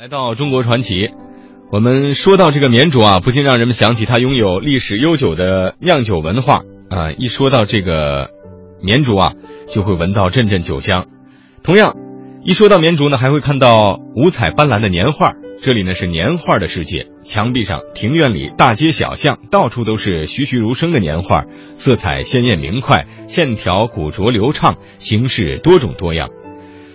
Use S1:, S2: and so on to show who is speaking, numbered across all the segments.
S1: 来到中国传奇，我们说到这个绵竹啊，不禁让人们想起它拥有历史悠久的酿酒文化啊。一说到这个绵竹啊，就会闻到阵阵酒香。同样，一说到绵竹呢，还会看到五彩斑斓的年画。这里呢是年画的世界，墙壁上、庭院里、大街小巷，到处都是栩栩如生的年画，色彩鲜艳明快，线条古拙流畅，形式多种多样。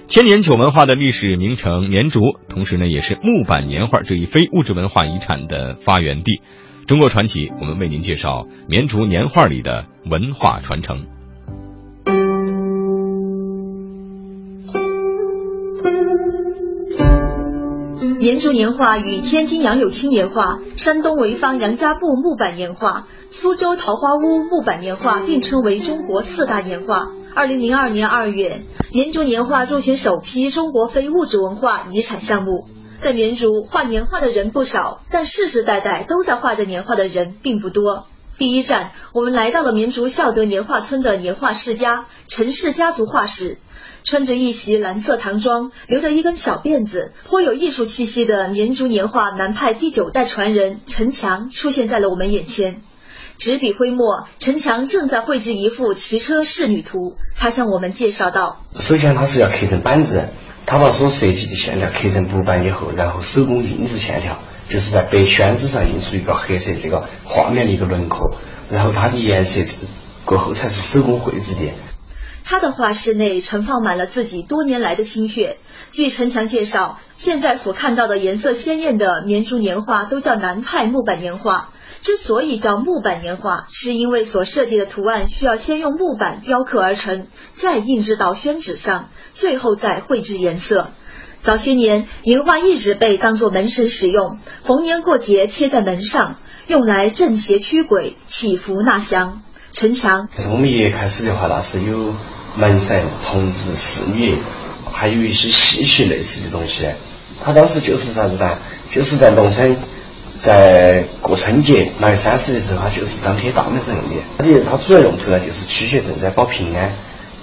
S1: 千年酒文化的历史名城绵竹，同时呢，也是木板年画这一非物质文化遗产的发源地。中国传奇，我们为您介绍绵竹年画里的文化传承。
S2: 绵竹年画与天津杨柳青年画、山东潍坊杨家埠木板年画、苏州桃花坞木板年画并称为中国四大年画。二零零二年二月，绵竹年画入选首批中国非物质文化遗产项目。在绵竹画年画的人不少，但世世代代都在画着年画的人并不多。第一站，我们来到了绵竹孝德年画村的年画世家陈氏家族画室。穿着一袭蓝色唐装，留着一根小辫子，颇有艺术气息的绵竹年画南派第九代传人陈强出现在了我们眼前。执笔挥墨，陈强正在绘制一幅骑车仕女图。他向我们介绍道：“
S3: 首先，他是要刻成板子，他把所设计的线条刻成木板以后，然后手工印制线条，就是在白宣纸上印出一个黑色这个画面的一个轮廓，然后它的颜色过后才是手工绘制的。”
S2: 他的画室内盛放满了自己多年来的心血。据陈强介绍，现在所看到的颜色鲜艳的绵竹年画都叫南派木板年画。之所以叫木板年画，是因为所设计的图案需要先用木板雕刻而成，再印制到宣纸上，最后再绘制颜色。早些年，年画一直被当作门神使用，逢年过节贴在门上，用来镇邪驱鬼、祈福纳祥。陈强，
S3: 是我们一开始的话，那是有门神、童子、侍女，还有一些戏曲类似的东西。他当时就是啥子呢？就是在农村。在过春节、腊月三十的时候，它就是张贴大门上用的。它的它主要用途呢，就是驱邪镇灾、保平安。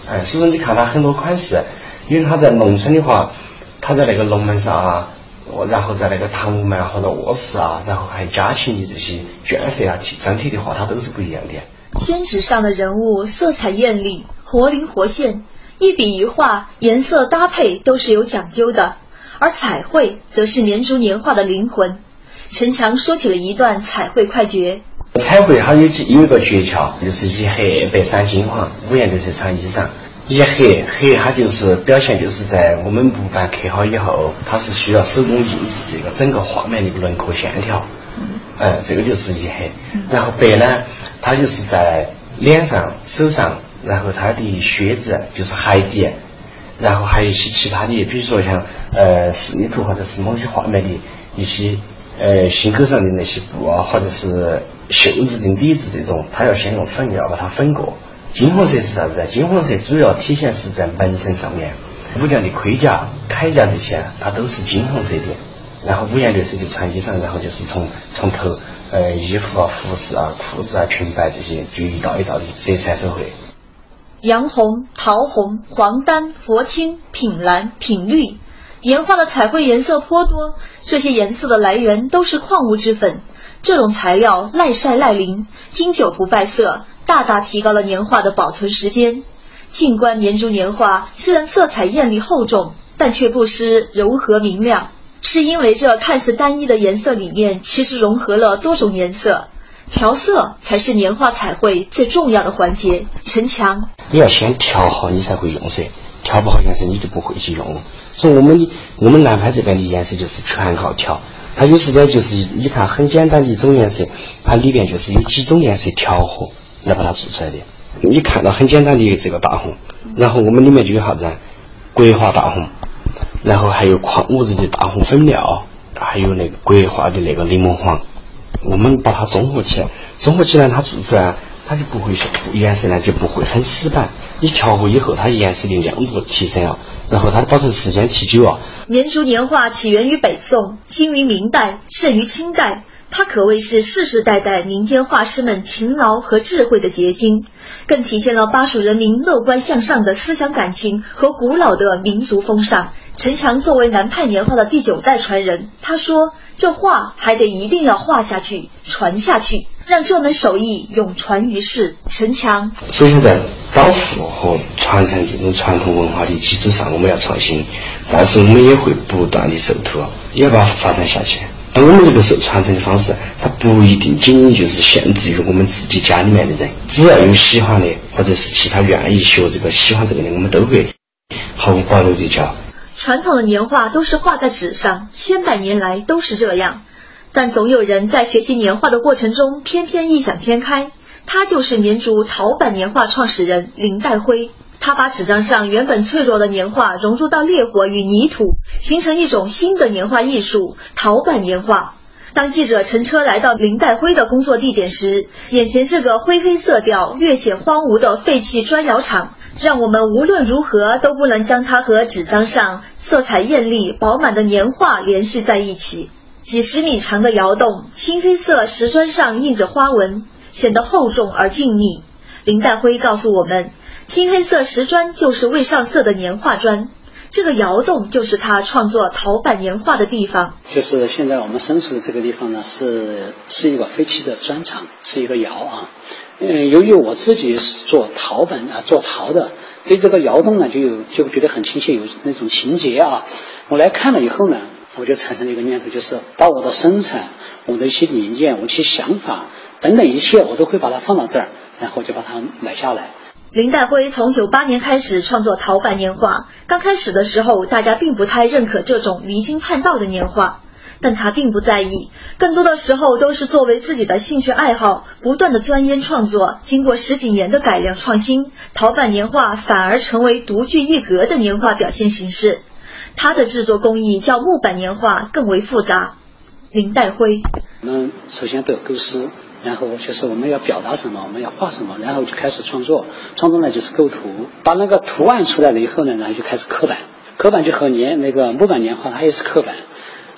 S3: 哎，所以说你看它很多款式，因为它在农村的话，它在那个龙门上啊，然后在那个堂屋门或者卧室啊，然后还有家禽的这些圈舍啊，张贴的话，它都是不一样的。
S2: 宣纸上的人物色彩艳丽、活灵活现，一笔一画，颜色搭配都是有讲究的。而彩绘则是绵竹年画的灵魂。陈强说起了一段彩绘快诀。
S3: 彩绘它有几有一个诀窍，就是一黑白三金黄，五颜六色穿衣裳。一黑黑它就是表现，就是在我们木板刻好以后，它是需要手工印制这个整个画面的一个轮廓线条。嗯，这个就是一黑。然后白呢，它就是在脸上、手上，然后它的靴子就是鞋底，然后还有一些其他的，比如说像呃仕女图或者是某些画面的一些。呃，心口上的那些布啊，或者是袖子的底子这种，它要先用粉要把它粉过。金黄色是啥子？金黄色主要体现是在门神上面，武将的盔甲、铠甲这些，它都是金黄色的。然后五颜六色的穿衣裳，然后就是从从头呃衣服啊、服饰啊、裤子啊、裙摆这些，就一道一道的色彩手绘。
S2: 洋红、桃红、黄丹、佛青、品蓝、品绿。年画的彩绘颜色颇多，这些颜色的来源都是矿物质粉。这种材料耐晒耐淋，经久不败色，大大提高了年画的保存时间。静观绵竹年画，虽然色彩艳丽厚重，但却不失柔和明亮，是因为这看似单一的颜色里面，其实融合了多种颜色。调色才是年画彩绘最重要的环节。陈强，
S3: 你要先调好，你才会用色。调不好颜色，你就不会去用。所以我们我们南派这边的颜色就是全靠调。它有时间，就是你看很简单的一种颜色，它里边就是有几种颜色调和来把它做出来的。你看到很简单的这个大红，然后我们里面就有啥子？国画大红，然后还有矿物质的大红粉料，还有那个国画的那个柠檬黄。我们把它综合起来，综合起来它做出来，它就不会颜色呢就不会很死板。你调和以后，它颜色的亮度提升了，然后它的保存时间提久啊。
S2: 绵竹年画起源于北宋，兴于明代，盛于清代。它可谓是世世代代民间画师们勤劳和智慧的结晶，更体现了巴蜀人民乐观向上的思想感情和古老的民族风尚，陈强作为南派年画的第九代传人，他说：“这画还得一定要画下去，传下去，让这门手艺永传于世。”陈强
S3: 首先在保护和传承这种传统文化的基础上，我们要创新，但是我们也会不断的受托，也要把它发展下去。而我们这个受传承的方式，它不一定仅仅就是限制于我们自己家里面的人，只要有喜欢的，或者是其他愿意学这个、喜欢这个的，我们都会毫无保留的教。
S2: 传统的年画都是画在纸上，千百年来都是这样。但总有人在学习年画的过程中，偏偏异想天开。他就是绵竹陶板年画创始人林代辉。他把纸张上原本脆弱的年画融入到烈火与泥土，形成一种新的年画艺术——陶板年画。当记者乘车来到林代辉的工作地点时，眼前这个灰黑色调、略显荒芜的废弃砖窑厂，让我们无论如何都不能将它和纸张上色彩艳丽、饱满的年画联系在一起。几十米长的窑洞，青黑色石砖上印着花纹，显得厚重而静谧。林代辉告诉我们。青黑色石砖就是未上色的年画砖，这个窑洞就是他创作陶板年画的地方。
S4: 就是现在我们身处的这个地方呢，是是一个废弃的砖厂，是一个窑啊。嗯，由于我自己是做陶板啊，做陶的，对这个窑洞呢就有就觉得很亲切，有那种情节啊。我来看了以后呢，我就产生了一个念头，就是把我的生产、我的一些理念、我一些想法等等一切，我都会把它放到这儿，然后就把它买下来。
S2: 林代辉从九八年开始创作陶板年画，刚开始的时候，大家并不太认可这种离经叛道的年画，但他并不在意，更多的时候都是作为自己的兴趣爱好，不断的钻研创作。经过十几年的改良创新，陶板年画反而成为独具一格的年画表现形式。它的制作工艺较木板年画更为复杂。林代辉，
S4: 我们首先都有构思。然后就是我们要表达什么，我们要画什么，然后就开始创作。创作呢就是构图，把那个图案出来了以后呢，然后就开始刻板。刻板就和年那个木板年画它也是刻板。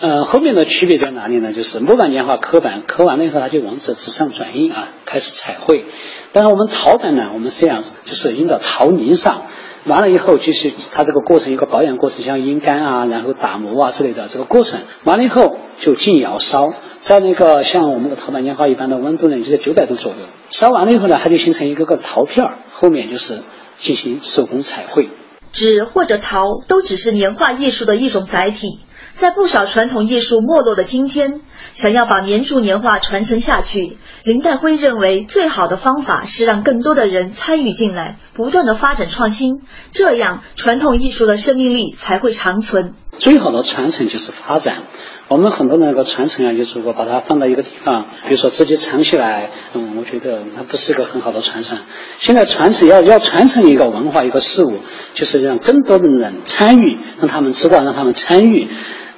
S4: 呃，后面的区别在哪里呢？就是木板年画刻板，刻完了以后它就往纸纸上转印啊，开始彩绘。但是我们陶板呢，我们是这样就是印到陶泥上。完了以后，就是它这个过程一个保养过程，像阴干啊，然后打磨啊之类的这个过程。完了以后就进窑烧，在那个像我们的陶板烟花一般的温度呢，就在九百度左右。烧完了以后呢，它就形成一个个陶片儿，后面就是进行手工彩绘。
S2: 纸或者陶都只是年画艺术的一种载体，在不少传统艺术没落的今天，想要把绵竹年画传承下去。林代辉认为，最好的方法是让更多的人参与进来，不断的发展创新，这样传统艺术的生命力才会长存。
S4: 最好的传承就是发展。我们很多那个传承啊，就是如果把它放到一个地方，比如说直接藏起来，嗯，我觉得那不是一个很好的传承。现在传承要要传承一个文化一个事物，就是让更多的人参与，让他们知道，让他们参与。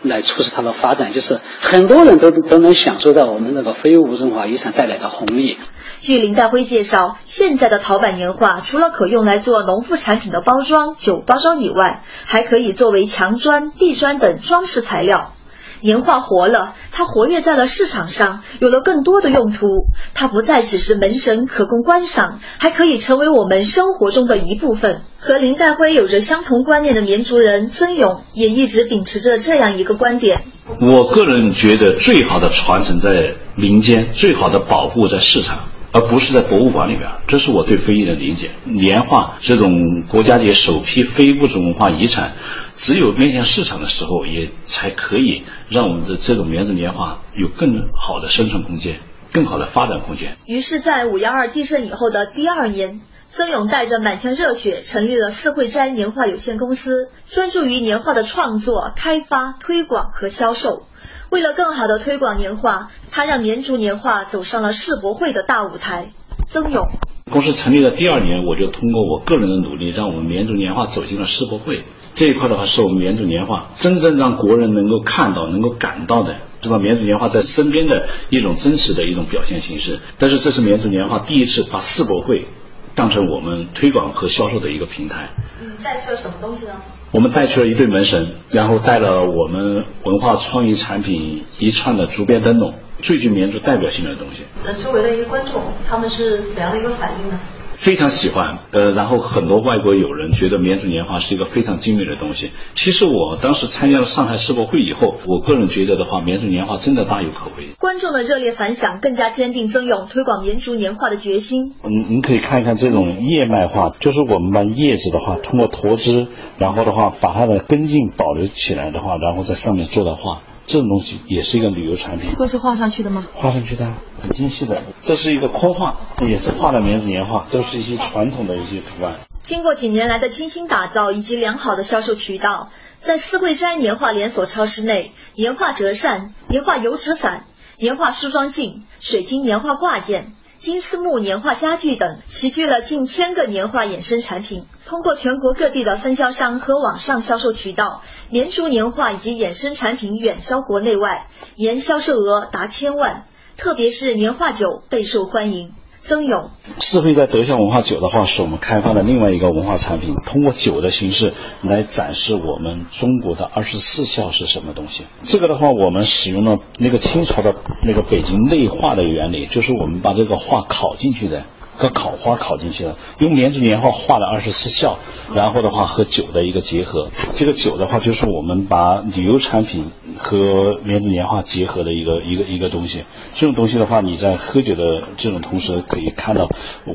S4: 来促使它的发展，就是很多人都都能享受到我们这个非物质文化遗产带来的红利。
S2: 据林代辉介绍，现在的陶板年画除了可用来做农副产品的包装、酒包装以外，还可以作为墙砖、地砖等装饰材料。年画活了，它活跃在了市场上，有了更多的用途。它不再只是门神可供观赏，还可以成为我们生活中的一部分。和林代辉有着相同观念的绵竹人曾勇也一直秉持着这样一个观点：
S5: 我个人觉得，最好的传承在民间，最好的保护在市场。而不是在博物馆里边，这是我对非遗的理解。年画这种国家级首批非物质文化遗产，只有面向市场的时候，也才可以让我们的这种棉竹年画有更好的生存空间，更好的发展空间。
S2: 于是，在五幺二地震以后的第二年，曾勇带着满腔热血成立了四惠斋年画有限公司，专注于年画的创作、开发、推广和销售。为了更好的推广年画。他让绵竹年画走上了世博会的大舞台。曾勇
S5: 公司成立的第二年，我就通过我个人的努力，让我们绵竹年画走进了世博会这一块的话，是我们绵竹年画真正让国人能够看到、能够感到的，是吧？绵竹年画在身边的一种真实的一种表现形式。但是这是绵竹年画第一次把世博会当成我们推广和销售的一个平台。
S2: 嗯，带去了什么东西呢？
S5: 我们带去了一对门神，然后带了我们文化创意产品一串的竹编灯笼。最具民族代表性的东西。
S2: 那周围的一个观众，他们是怎样的一个反应呢？
S5: 非常喜欢。呃，然后很多外国友人觉得绵竹年画是一个非常精美的东西。其实我当时参加了上海世博会以后，我个人觉得的话，绵竹年画真的大有可为。
S2: 观众的热烈反响更加坚定曾勇推广绵竹年画的决心。
S6: 嗯，您可以看一看这种叶脉画，就是我们把叶子的话通过脱枝，然后的话把它的根茎保留起来的话，然后在上面做的画。这种东西也是一个旅游产品。
S2: 这个是画上去的吗？
S6: 画上去的，很精细的。这是一个框画，也是画的绵竹年画，都是一些传统的一些图案。
S2: 经过几年来的精心打造以及良好的销售渠道，在四桂斋年画连锁超市内，年画折扇、年画油纸伞、年画梳妆镜、水晶年画挂件。金丝木年画家具等齐聚了近千个年画衍生产品。通过全国各地的分销商和网上销售渠道，绵竹年画以及衍生产品远销国内外，年销售额达千万。特别是年画酒备受欢迎。曾勇，
S6: 四惠在德孝文化酒的话，是我们开发的另外一个文化产品，通过酒的形式来展示我们中国的二十四孝是什么东西。这个的话，我们使用了那个清朝的那个北京内画的原理，就是我们把这个画烤进去的。个烤花烤进去了，用绵竹年画画了二十四孝，然后的话和酒的一个结合，这个酒的话就是我们把旅游产品和绵竹年画结合的一个一个一个东西。这种东西的话，你在喝酒的这种同时，可以看到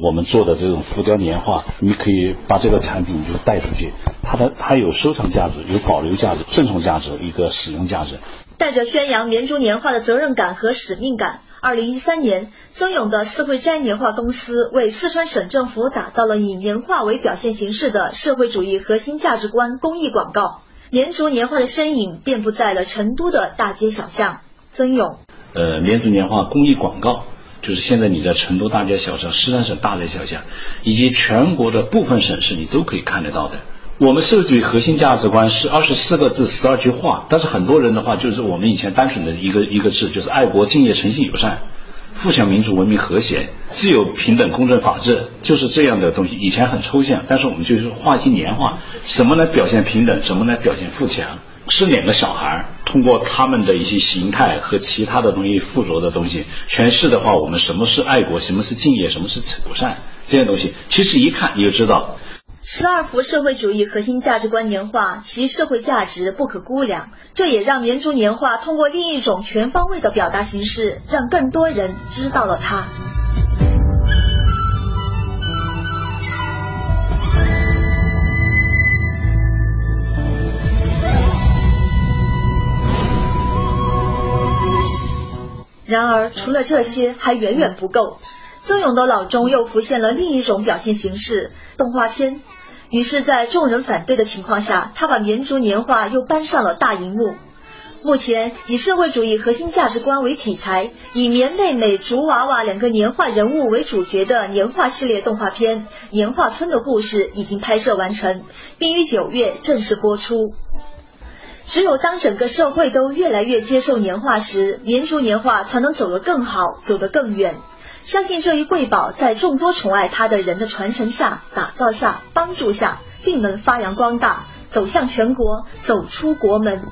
S6: 我们做的这种浮雕年画，你可以把这个产品就带出去，它的它有收藏价值，有保留价值，赠送价值，一个使用价值。
S2: 带着宣扬绵竹年画的责任感和使命感。二零一三年，曾勇的四会斋年画公司为四川省政府打造了以年画为表现形式的社会主义核心价值观公益广告。绵竹年画的身影遍布在了成都的大街小巷。曾勇，
S5: 呃，绵竹年画公益广告，就是现在你在成都大街小巷、四川省大街小巷，以及全国的部分省市，你都可以看得到的。我们社会主义核心价值观是二十四个字十二句话，但是很多人的话就是我们以前单纯的一个一个字，就是爱国、敬业、诚信、友善、富强、民主、文明、和谐、自由、平等、公正、法治，就是这样的东西。以前很抽象，但是我们就是画一些年画，什么来表现平等，什么来表现富强？是两个小孩通过他们的一些形态和其他的东西附着的东西诠释的话，我们什么是爱国，什么是敬业，什么是友善，这些东西其实一看你就知道。
S2: 十二幅社会主义核心价值观年画，其社会价值不可估量。这也让绵竹年画通过另一种全方位的表达形式，让更多人知道了它。然而，除了这些，还远远不够。曾勇的脑中又浮现了另一种表现形式——动画片。于是，在众人反对的情况下，他把绵竹年画又搬上了大荧幕。目前，以社会主义核心价值观为题材，以棉妹妹、竹娃娃两个年画人物为主角的年画系列动画片《年画村的故事》已经拍摄完成，并于九月正式播出。只有当整个社会都越来越接受年画时，绵竹年画才能走得更好，走得更远。相信这一瑰宝在众多宠爱它的人的传承下、打造下、帮助下，定能发扬光大，走向全国，走出国门。